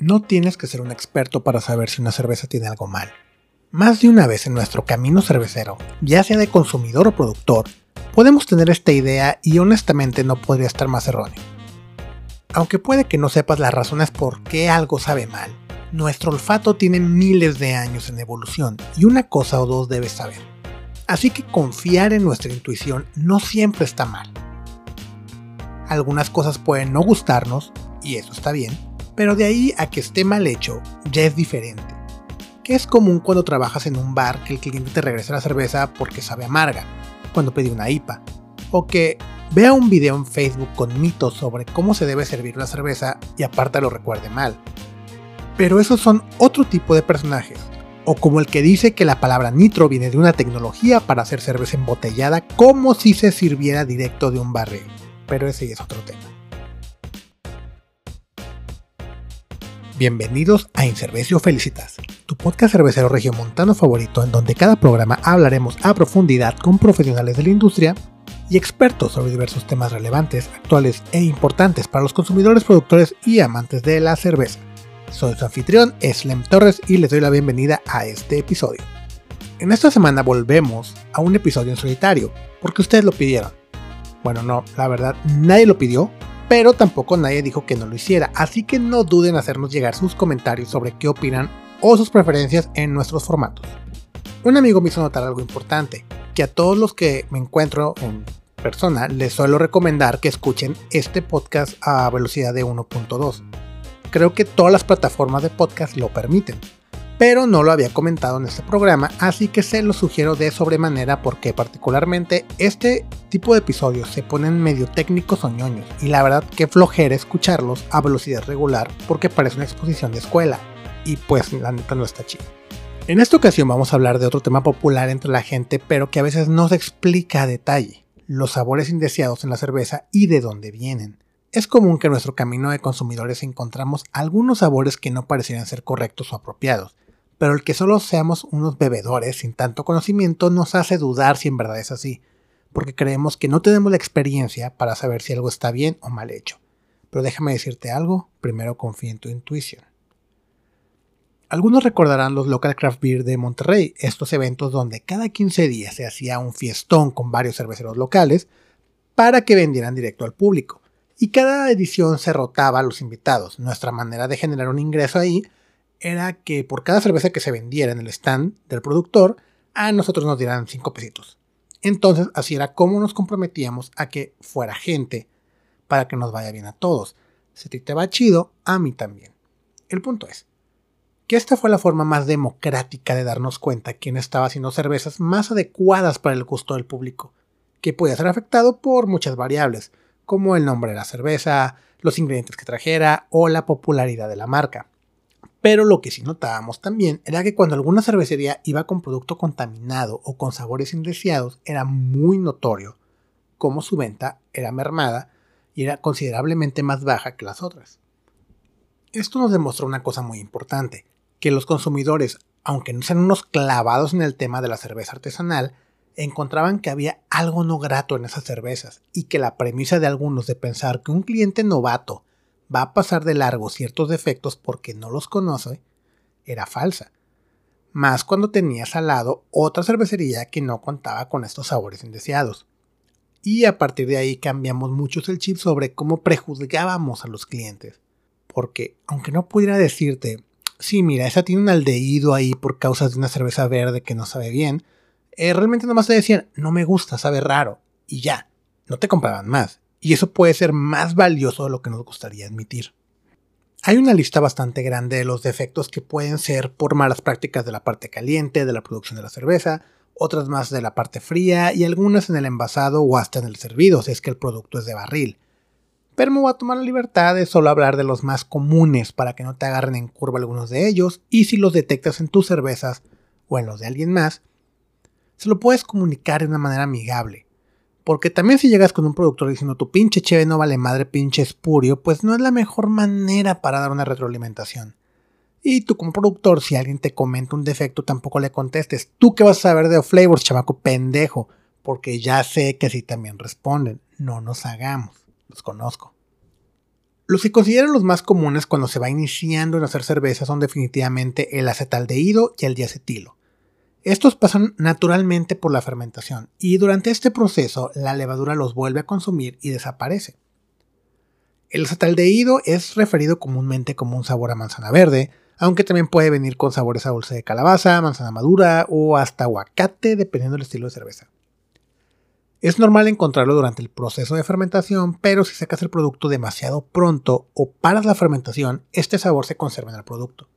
No tienes que ser un experto para saber si una cerveza tiene algo mal. Más de una vez en nuestro camino cervecero, ya sea de consumidor o productor, podemos tener esta idea y honestamente no podría estar más erróneo. Aunque puede que no sepas las razones por qué algo sabe mal, nuestro olfato tiene miles de años en evolución y una cosa o dos debes saber. Así que confiar en nuestra intuición no siempre está mal. Algunas cosas pueden no gustarnos, y eso está bien, pero de ahí a que esté mal hecho, ya es diferente. Que es común cuando trabajas en un bar que el cliente te regrese la cerveza porque sabe amarga, cuando pedí una IPA. O que vea un video en Facebook con mitos sobre cómo se debe servir la cerveza y aparte lo recuerde mal. Pero esos son otro tipo de personajes. O como el que dice que la palabra nitro viene de una tecnología para hacer cerveza embotellada como si se sirviera directo de un barril. Pero ese ya es otro tema. Bienvenidos a Incervecio Felicitas, tu podcast cervecero regiomontano favorito en donde cada programa hablaremos a profundidad con profesionales de la industria y expertos sobre diversos temas relevantes, actuales e importantes para los consumidores, productores y amantes de la cerveza. Soy su anfitrión, Slem Torres, y les doy la bienvenida a este episodio. En esta semana volvemos a un episodio en solitario, porque ustedes lo pidieron. Bueno, no, la verdad, nadie lo pidió, pero tampoco nadie dijo que no lo hiciera, así que no duden en hacernos llegar sus comentarios sobre qué opinan o sus preferencias en nuestros formatos. Un amigo me hizo notar algo importante, que a todos los que me encuentro en persona les suelo recomendar que escuchen este podcast a velocidad de 1.2. Creo que todas las plataformas de podcast lo permiten, pero no lo había comentado en este programa, así que se lo sugiero de sobremanera porque particularmente este tipo de episodios se ponen medio técnicos o ñoños, y la verdad que flojera escucharlos a velocidad regular porque parece una exposición de escuela, y pues la neta no está chido. En esta ocasión vamos a hablar de otro tema popular entre la gente, pero que a veces no se explica a detalle, los sabores indeseados en la cerveza y de dónde vienen. Es común que en nuestro camino de consumidores encontramos algunos sabores que no parecieran ser correctos o apropiados, pero el que solo seamos unos bebedores sin tanto conocimiento nos hace dudar si en verdad es así, porque creemos que no tenemos la experiencia para saber si algo está bien o mal hecho. Pero déjame decirte algo, primero confía en tu intuición. Algunos recordarán los Local Craft Beer de Monterrey, estos eventos donde cada 15 días se hacía un fiestón con varios cerveceros locales para que vendieran directo al público. Y cada edición se rotaba a los invitados. Nuestra manera de generar un ingreso ahí era que por cada cerveza que se vendiera en el stand del productor, a nosotros nos dieran 5 pesitos. Entonces, así era como nos comprometíamos a que fuera gente para que nos vaya bien a todos. Si ti te va chido, a mí también. El punto es que esta fue la forma más democrática de darnos cuenta quién estaba haciendo cervezas más adecuadas para el gusto del público, que podía ser afectado por muchas variables, como el nombre de la cerveza, los ingredientes que trajera o la popularidad de la marca. Pero lo que sí notábamos también era que cuando alguna cervecería iba con producto contaminado o con sabores indeseados, era muy notorio cómo su venta era mermada y era considerablemente más baja que las otras. Esto nos demostró una cosa muy importante, que los consumidores, aunque no sean unos clavados en el tema de la cerveza artesanal, encontraban que había algo no grato en esas cervezas y que la premisa de algunos de pensar que un cliente novato va a pasar de largo ciertos defectos porque no los conoce, era falsa. Más cuando tenías al lado otra cervecería que no contaba con estos sabores indeseados. Y a partir de ahí cambiamos mucho el chip sobre cómo prejuzgábamos a los clientes. Porque, aunque no pudiera decirte, sí, mira, esa tiene un aldehído ahí por causa de una cerveza verde que no sabe bien, eh, realmente nomás te decían, no me gusta, sabe raro, y ya, no te compraban más y eso puede ser más valioso de lo que nos gustaría admitir. Hay una lista bastante grande de los defectos que pueden ser por malas prácticas de la parte caliente de la producción de la cerveza, otras más de la parte fría y algunas en el envasado o hasta en el servido si es que el producto es de barril. Pero me voy a tomar la libertad de solo hablar de los más comunes para que no te agarren en curva algunos de ellos y si los detectas en tus cervezas o en los de alguien más, se lo puedes comunicar de una manera amigable porque también si llegas con un productor diciendo tu pinche cheve no vale madre, pinche espurio, pues no es la mejor manera para dar una retroalimentación. Y tú como productor, si alguien te comenta un defecto, tampoco le contestes. ¿Tú qué vas a saber de flavors, chamaco pendejo? Porque ya sé que sí también responden. No nos hagamos. Los conozco. Los que considero los más comunes cuando se va iniciando en hacer cerveza son definitivamente el acetaldehído y el diacetilo. Estos pasan naturalmente por la fermentación y durante este proceso la levadura los vuelve a consumir y desaparece. El acetaldehído es referido comúnmente como un sabor a manzana verde, aunque también puede venir con sabores a dulce de calabaza, manzana madura o hasta aguacate dependiendo del estilo de cerveza. Es normal encontrarlo durante el proceso de fermentación, pero si sacas el producto demasiado pronto o paras la fermentación, este sabor se conserva en el producto.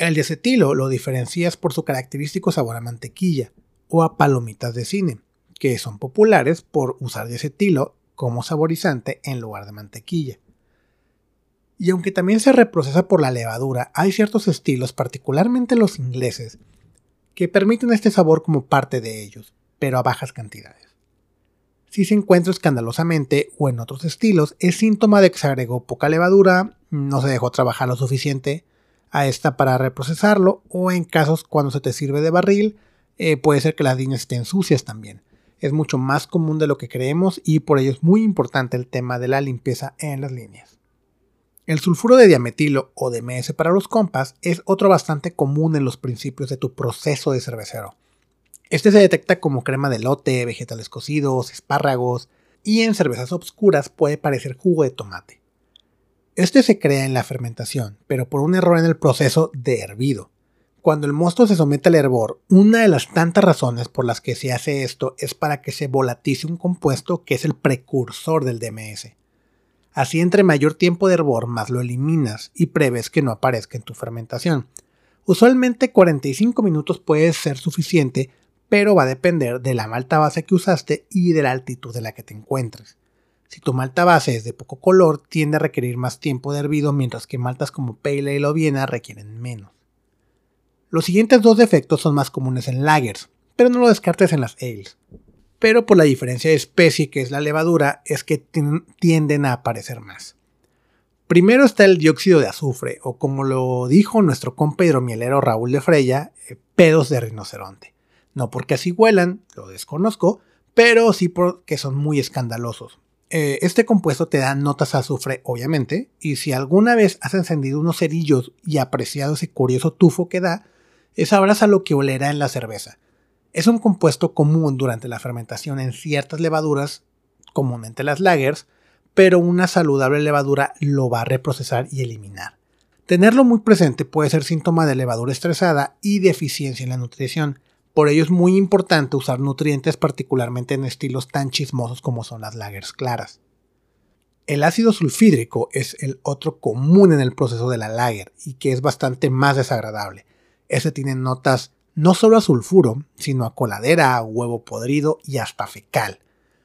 El diacetilo lo diferencias por su característico sabor a mantequilla o a palomitas de cine, que son populares por usar diacetilo como saborizante en lugar de mantequilla. Y aunque también se reprocesa por la levadura, hay ciertos estilos, particularmente los ingleses, que permiten este sabor como parte de ellos, pero a bajas cantidades. Si se encuentra escandalosamente o en otros estilos, es síntoma de que se agregó poca levadura, no se dejó trabajar lo suficiente a esta para reprocesarlo o en casos cuando se te sirve de barril eh, puede ser que las líneas estén sucias también. Es mucho más común de lo que creemos y por ello es muy importante el tema de la limpieza en las líneas. El sulfuro de diametilo o DMS para los compas es otro bastante común en los principios de tu proceso de cervecero. Este se detecta como crema de lote, vegetales cocidos, espárragos y en cervezas obscuras puede parecer jugo de tomate. Este se crea en la fermentación, pero por un error en el proceso de hervido. Cuando el mosto se somete al hervor, una de las tantas razones por las que se hace esto es para que se volatice un compuesto que es el precursor del DMS. Así entre mayor tiempo de hervor más lo eliminas y prevés que no aparezca en tu fermentación. Usualmente 45 minutos puede ser suficiente, pero va a depender de la malta base que usaste y de la altitud de la que te encuentres. Si tu malta base es de poco color, tiende a requerir más tiempo de hervido, mientras que maltas como Pale Ale o Viena requieren menos. Los siguientes dos defectos son más comunes en lagers, pero no lo descartes en las ales. Pero por la diferencia de especie que es la levadura, es que tienden a aparecer más. Primero está el dióxido de azufre, o como lo dijo nuestro compa hidromielero Raúl de Freya, eh, pedos de rinoceronte. No porque así huelan, lo desconozco, pero sí porque son muy escandalosos. Eh, este compuesto te da notas a azufre, obviamente, y si alguna vez has encendido unos cerillos y apreciado ese curioso tufo que da, sabrás a lo que olerá en la cerveza. Es un compuesto común durante la fermentación en ciertas levaduras, comúnmente las lagers, pero una saludable levadura lo va a reprocesar y eliminar. Tenerlo muy presente puede ser síntoma de levadura estresada y deficiencia en la nutrición, por ello es muy importante usar nutrientes particularmente en estilos tan chismosos como son las lagers claras. El ácido sulfídrico es el otro común en el proceso de la lager y que es bastante más desagradable. Ese tiene notas no solo a sulfuro, sino a coladera, a huevo podrido y hasta fecal.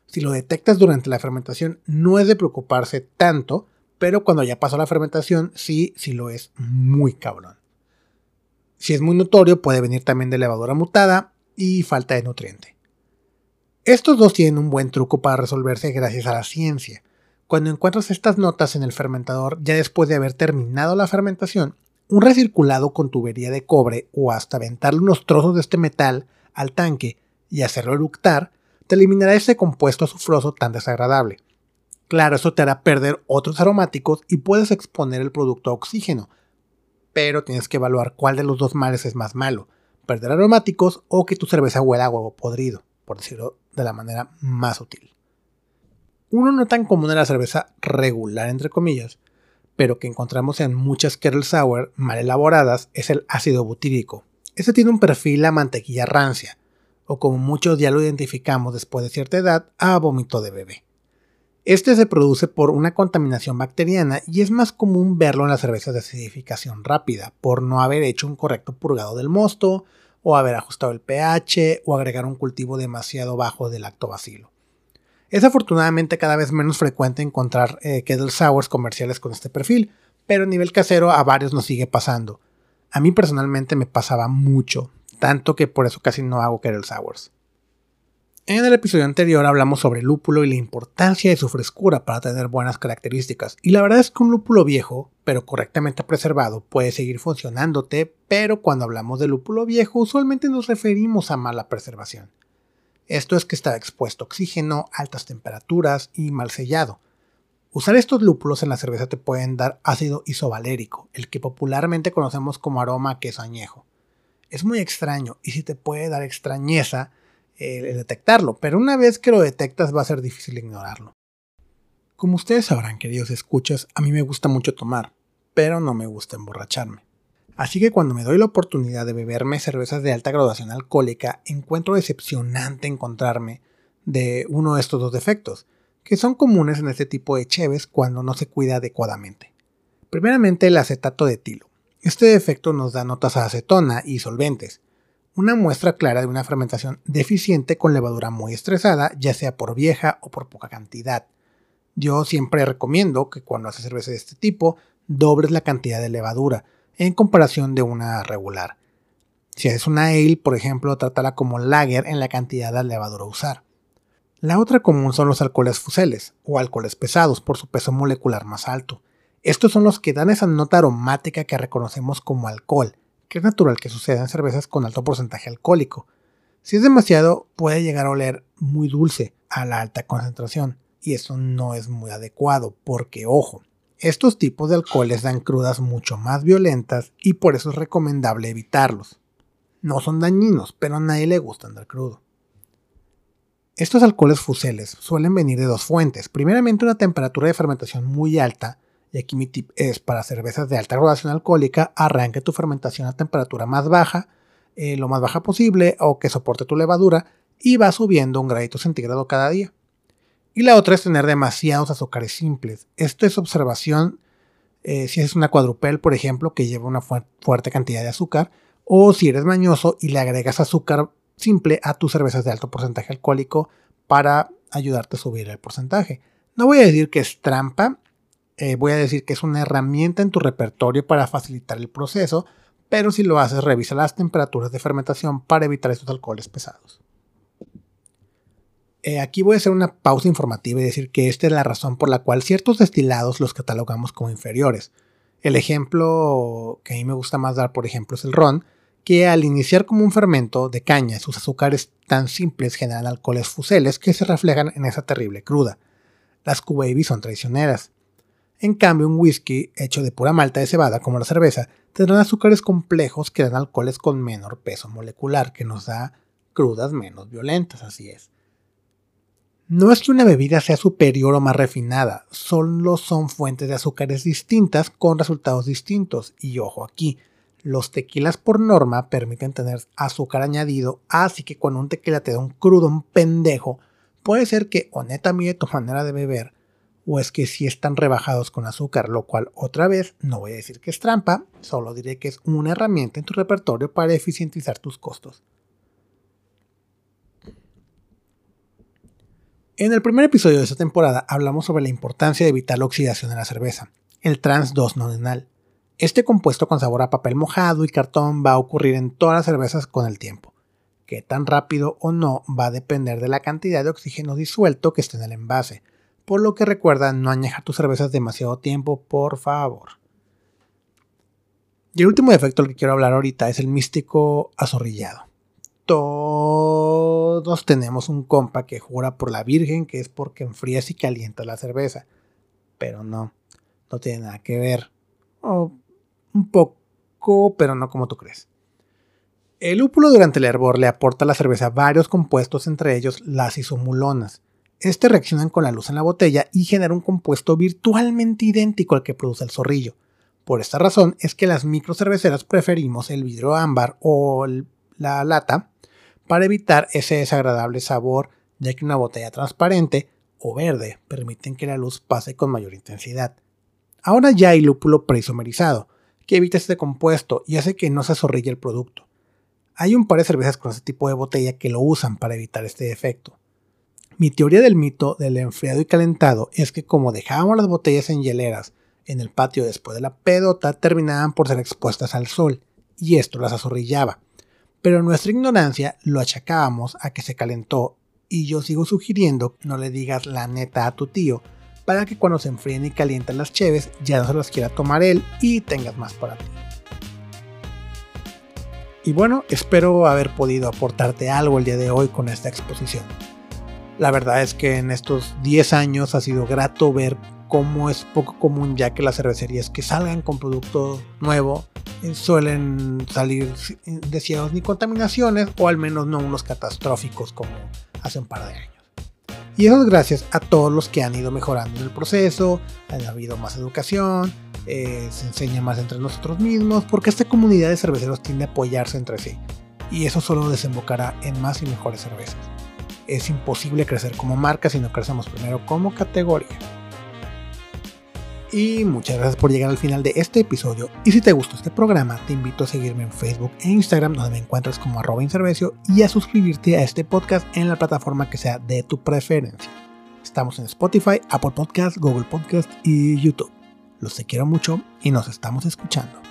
Si lo detectas durante la fermentación no es de preocuparse tanto, pero cuando ya pasó la fermentación sí, sí lo es muy cabrón. Si es muy notorio, puede venir también de levadura mutada y falta de nutriente. Estos dos tienen un buen truco para resolverse gracias a la ciencia. Cuando encuentras estas notas en el fermentador ya después de haber terminado la fermentación, un recirculado con tubería de cobre o hasta aventarle unos trozos de este metal al tanque y hacerlo eructar, te eliminará ese compuesto azufroso tan desagradable. Claro, eso te hará perder otros aromáticos y puedes exponer el producto a oxígeno, pero tienes que evaluar cuál de los dos males es más malo, perder aromáticos o que tu cerveza huela a huevo podrido, por decirlo de la manera más útil. Uno no tan común en la cerveza regular, entre comillas, pero que encontramos en muchas kettle sour mal elaboradas es el ácido butírico. Este tiene un perfil a mantequilla rancia, o como muchos ya lo identificamos después de cierta edad, a vómito de bebé. Este se produce por una contaminación bacteriana y es más común verlo en las cervezas de acidificación rápida, por no haber hecho un correcto purgado del mosto, o haber ajustado el pH, o agregar un cultivo demasiado bajo de lactobacilo. Es afortunadamente cada vez menos frecuente encontrar eh, kettle sours comerciales con este perfil, pero a nivel casero a varios nos sigue pasando. A mí personalmente me pasaba mucho, tanto que por eso casi no hago kettle sours. En el episodio anterior hablamos sobre el lúpulo y la importancia de su frescura para tener buenas características. Y la verdad es que un lúpulo viejo, pero correctamente preservado, puede seguir funcionándote, pero cuando hablamos de lúpulo viejo usualmente nos referimos a mala preservación. Esto es que está expuesto a oxígeno, altas temperaturas y mal sellado. Usar estos lúpulos en la cerveza te pueden dar ácido isovalérico, el que popularmente conocemos como aroma queso añejo. Es muy extraño y sí te puede dar extrañeza eh, detectarlo, pero una vez que lo detectas va a ser difícil ignorarlo. Como ustedes sabrán, queridos escuchas, a mí me gusta mucho tomar, pero no me gusta emborracharme. Así que cuando me doy la oportunidad de beberme cervezas de alta graduación alcohólica, encuentro decepcionante encontrarme de uno de estos dos defectos, que son comunes en este tipo de cheves cuando no se cuida adecuadamente. Primeramente el acetato de etilo. Este defecto nos da notas a acetona y solventes, una muestra clara de una fermentación deficiente con levadura muy estresada, ya sea por vieja o por poca cantidad. Yo siempre recomiendo que cuando haces cerveza de este tipo, dobles la cantidad de levadura en comparación de una regular. Si es una ale, por ejemplo, trátala como lager en la cantidad de levadura a usar. La otra común son los alcoholes fuseles, o alcoholes pesados por su peso molecular más alto. Estos son los que dan esa nota aromática que reconocemos como alcohol, que es natural que suceda en cervezas con alto porcentaje alcohólico. Si es demasiado, puede llegar a oler muy dulce a la alta concentración, y eso no es muy adecuado, porque ojo, estos tipos de alcoholes dan crudas mucho más violentas y por eso es recomendable evitarlos. No son dañinos, pero a nadie le gusta andar crudo. Estos alcoholes fuseles suelen venir de dos fuentes. Primeramente una temperatura de fermentación muy alta, y aquí mi tip es para cervezas de alta graduación alcohólica, arranque tu fermentación a temperatura más baja, eh, lo más baja posible, o que soporte tu levadura, y va subiendo un gradito centígrado cada día. Y la otra es tener demasiados azúcares simples. Esto es observación eh, si es una cuadrupel, por ejemplo, que lleva una fuerte cantidad de azúcar, o si eres mañoso y le agregas azúcar simple a tus cervezas de alto porcentaje alcohólico para ayudarte a subir el porcentaje. No voy a decir que es trampa, eh, voy a decir que es una herramienta en tu repertorio para facilitar el proceso, pero si lo haces, revisa las temperaturas de fermentación para evitar estos alcoholes pesados. Eh, aquí voy a hacer una pausa informativa y decir que esta es la razón por la cual ciertos destilados los catalogamos como inferiores. El ejemplo que a mí me gusta más dar, por ejemplo, es el ron, que al iniciar como un fermento de caña, sus azúcares tan simples generan alcoholes fuseles que se reflejan en esa terrible cruda. Las q son traicioneras. En cambio, un whisky hecho de pura malta de cebada, como la cerveza, tendrán azúcares complejos que dan alcoholes con menor peso molecular, que nos da crudas menos violentas, así es. No es que una bebida sea superior o más refinada, solo son fuentes de azúcares distintas con resultados distintos. Y ojo aquí, los tequilas por norma permiten tener azúcar añadido, así que cuando un tequila te da un crudo, un pendejo, puede ser que o neta mide tu manera de beber, o es que sí están rebajados con azúcar, lo cual otra vez no voy a decir que es trampa, solo diré que es una herramienta en tu repertorio para eficientizar tus costos. En el primer episodio de esta temporada hablamos sobre la importancia de evitar la oxidación en la cerveza, el trans 2 nonenal. Este compuesto con sabor a papel mojado y cartón va a ocurrir en todas las cervezas con el tiempo. Qué tan rápido o no va a depender de la cantidad de oxígeno disuelto que esté en el envase, por lo que recuerda no añejar tus cervezas demasiado tiempo, por favor. Y el último defecto del que quiero hablar ahorita es el místico azorrillado. Todos tenemos un compa que jura por la Virgen que es porque enfrías y calientas la cerveza. Pero no, no tiene nada que ver. O un poco, pero no como tú crees. El lúpulo durante el hervor le aporta a la cerveza varios compuestos, entre ellos las isomulonas. Este reaccionan con la luz en la botella y genera un compuesto virtualmente idéntico al que produce el zorrillo. Por esta razón es que las microcerveceras preferimos el vidrio ámbar o la lata para evitar ese desagradable sabor, ya que una botella transparente o verde permiten que la luz pase con mayor intensidad. Ahora ya hay lúpulo preisomerizado, que evita este compuesto y hace que no se zorrille el producto. Hay un par de cervezas con este tipo de botella que lo usan para evitar este efecto. Mi teoría del mito del enfriado y calentado es que como dejábamos las botellas en hieleras en el patio después de la pedota, terminaban por ser expuestas al sol, y esto las azorrillaba. Pero nuestra ignorancia lo achacábamos a que se calentó, y yo sigo sugiriendo no le digas la neta a tu tío, para que cuando se enfríen y calientan las cheves ya no se las quiera tomar él y tengas más para ti. Y bueno, espero haber podido aportarte algo el día de hoy con esta exposición. La verdad es que en estos 10 años ha sido grato ver como es poco común ya que las cervecerías que salgan con producto nuevo eh, suelen salir deseados ni contaminaciones o al menos no unos catastróficos como hace un par de años. Y eso es gracias a todos los que han ido mejorando en el proceso, ha habido más educación, eh, se enseña más entre nosotros mismos, porque esta comunidad de cerveceros tiende a apoyarse entre sí. Y eso solo desembocará en más y mejores cervezas. Es imposible crecer como marca si no crecemos primero como categoría. Y muchas gracias por llegar al final de este episodio. Y si te gustó este programa, te invito a seguirme en Facebook e Instagram, donde me encuentras como arroba inservecio, y a suscribirte a este podcast en la plataforma que sea de tu preferencia. Estamos en Spotify, Apple Podcast, Google Podcast y YouTube. Los te quiero mucho y nos estamos escuchando.